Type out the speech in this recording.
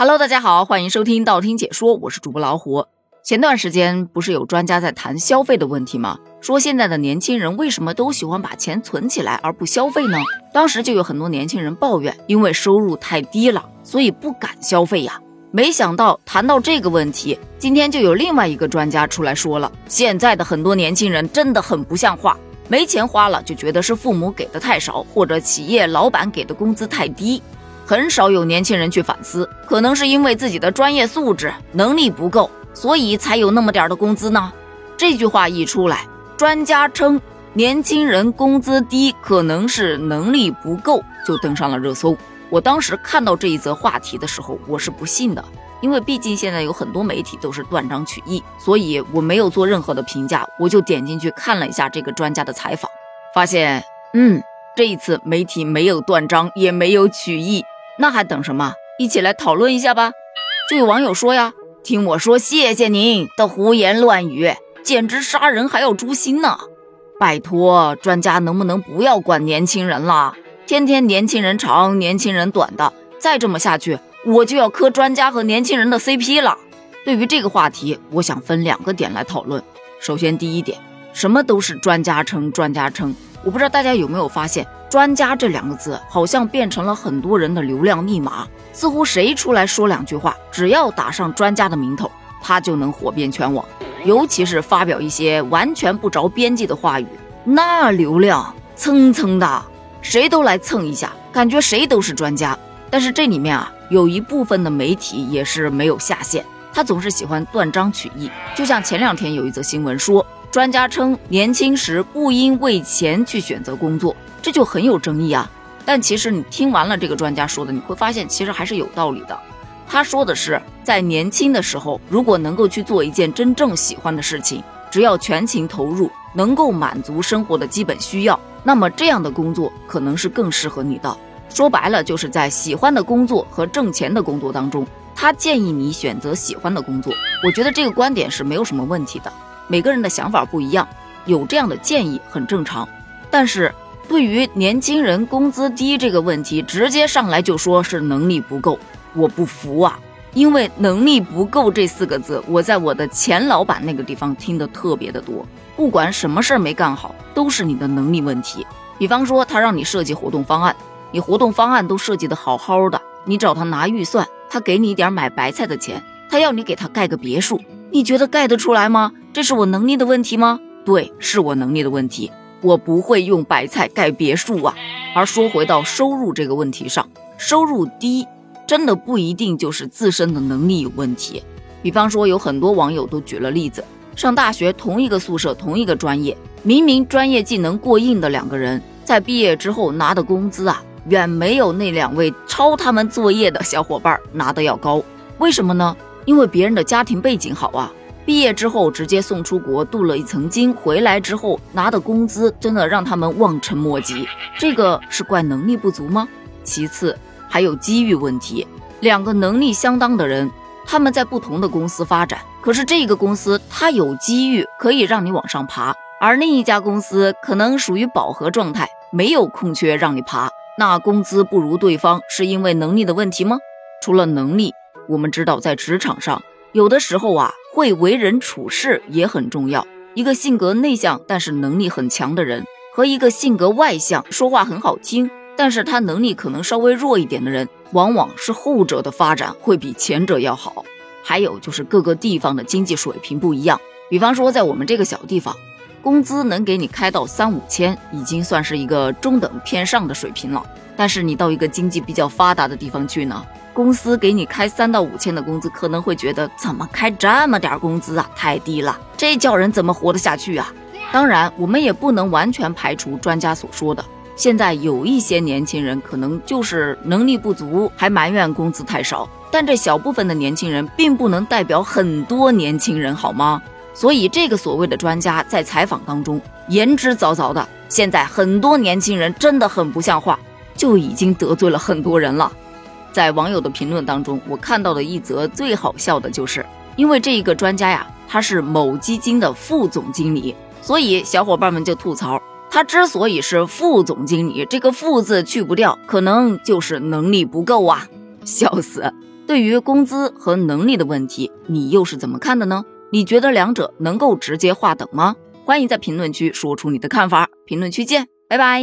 Hello，大家好，欢迎收听道听解说，我是主播老虎。前段时间不是有专家在谈消费的问题吗？说现在的年轻人为什么都喜欢把钱存起来而不消费呢？当时就有很多年轻人抱怨，因为收入太低了，所以不敢消费呀。没想到谈到这个问题，今天就有另外一个专家出来说了，现在的很多年轻人真的很不像话，没钱花了就觉得是父母给的太少，或者企业老板给的工资太低。很少有年轻人去反思，可能是因为自己的专业素质能力不够，所以才有那么点的工资呢。这句话一出来，专家称年轻人工资低可能是能力不够，就登上了热搜。我当时看到这一则话题的时候，我是不信的，因为毕竟现在有很多媒体都是断章取义，所以我没有做任何的评价，我就点进去看了一下这个专家的采访，发现，嗯，这一次媒体没有断章，也没有取义。那还等什么？一起来讨论一下吧！就有网友说呀：“听我说，谢谢您的胡言乱语，简直杀人还要诛心呢！拜托，专家能不能不要管年轻人了？天天年轻人长，年轻人短的，再这么下去，我就要磕专家和年轻人的 CP 了。”对于这个话题，我想分两个点来讨论。首先，第一点，什么都是专家称，专家称。我不知道大家有没有发现。专家这两个字好像变成了很多人的流量密码，似乎谁出来说两句话，只要打上专家的名头，他就能火遍全网。尤其是发表一些完全不着边际的话语，那流量蹭蹭的，谁都来蹭一下，感觉谁都是专家。但是这里面啊，有一部分的媒体也是没有下限，他总是喜欢断章取义。就像前两天有一则新闻说，专家称年轻时不应为钱去选择工作。这就很有争议啊！但其实你听完了这个专家说的，你会发现其实还是有道理的。他说的是，在年轻的时候，如果能够去做一件真正喜欢的事情，只要全情投入，能够满足生活的基本需要，那么这样的工作可能是更适合你的。说白了，就是在喜欢的工作和挣钱的工作当中，他建议你选择喜欢的工作。我觉得这个观点是没有什么问题的。每个人的想法不一样，有这样的建议很正常。但是。对于年轻人工资低这个问题，直接上来就说是能力不够，我不服啊！因为能力不够这四个字，我在我的前老板那个地方听得特别的多。不管什么事儿没干好，都是你的能力问题。比方说，他让你设计活动方案，你活动方案都设计的好好的，你找他拿预算，他给你一点买白菜的钱，他要你给他盖个别墅，你觉得盖得出来吗？这是我能力的问题吗？对，是我能力的问题。我不会用白菜盖别墅啊。而说回到收入这个问题上，收入低真的不一定就是自身的能力有问题。比方说，有很多网友都举了例子，上大学同一个宿舍同一个专业，明明专业技能过硬的两个人，在毕业之后拿的工资啊，远没有那两位抄他们作业的小伙伴拿的要高。为什么呢？因为别人的家庭背景好啊。毕业之后直接送出国镀了一层金，回来之后拿的工资真的让他们望尘莫及。这个是怪能力不足吗？其次还有机遇问题。两个能力相当的人，他们在不同的公司发展，可是这个公司它有机遇可以让你往上爬，而另一家公司可能属于饱和状态，没有空缺让你爬。那工资不如对方是因为能力的问题吗？除了能力，我们知道在职场上有的时候啊。会为人处事也很重要。一个性格内向但是能力很强的人，和一个性格外向、说话很好听，但是他能力可能稍微弱一点的人，往往是后者的发展会比前者要好。还有就是各个地方的经济水平不一样，比方说在我们这个小地方，工资能给你开到三五千，已经算是一个中等偏上的水平了。但是你到一个经济比较发达的地方去呢？公司给你开三到五千的工资，可能会觉得怎么开这么点工资啊，太低了，这叫人怎么活得下去啊？当然，我们也不能完全排除专家所说的，现在有一些年轻人可能就是能力不足，还埋怨工资太少。但这小部分的年轻人，并不能代表很多年轻人，好吗？所以这个所谓的专家在采访当中言之凿凿的，现在很多年轻人真的很不像话，就已经得罪了很多人了。在网友的评论当中，我看到的一则最好笑的就是，因为这一个专家呀，他是某基金的副总经理，所以小伙伴们就吐槽，他之所以是副总经理，这个副字去不掉，可能就是能力不够啊，笑死！对于工资和能力的问题，你又是怎么看的呢？你觉得两者能够直接划等吗？欢迎在评论区说出你的看法。评论区见，拜拜。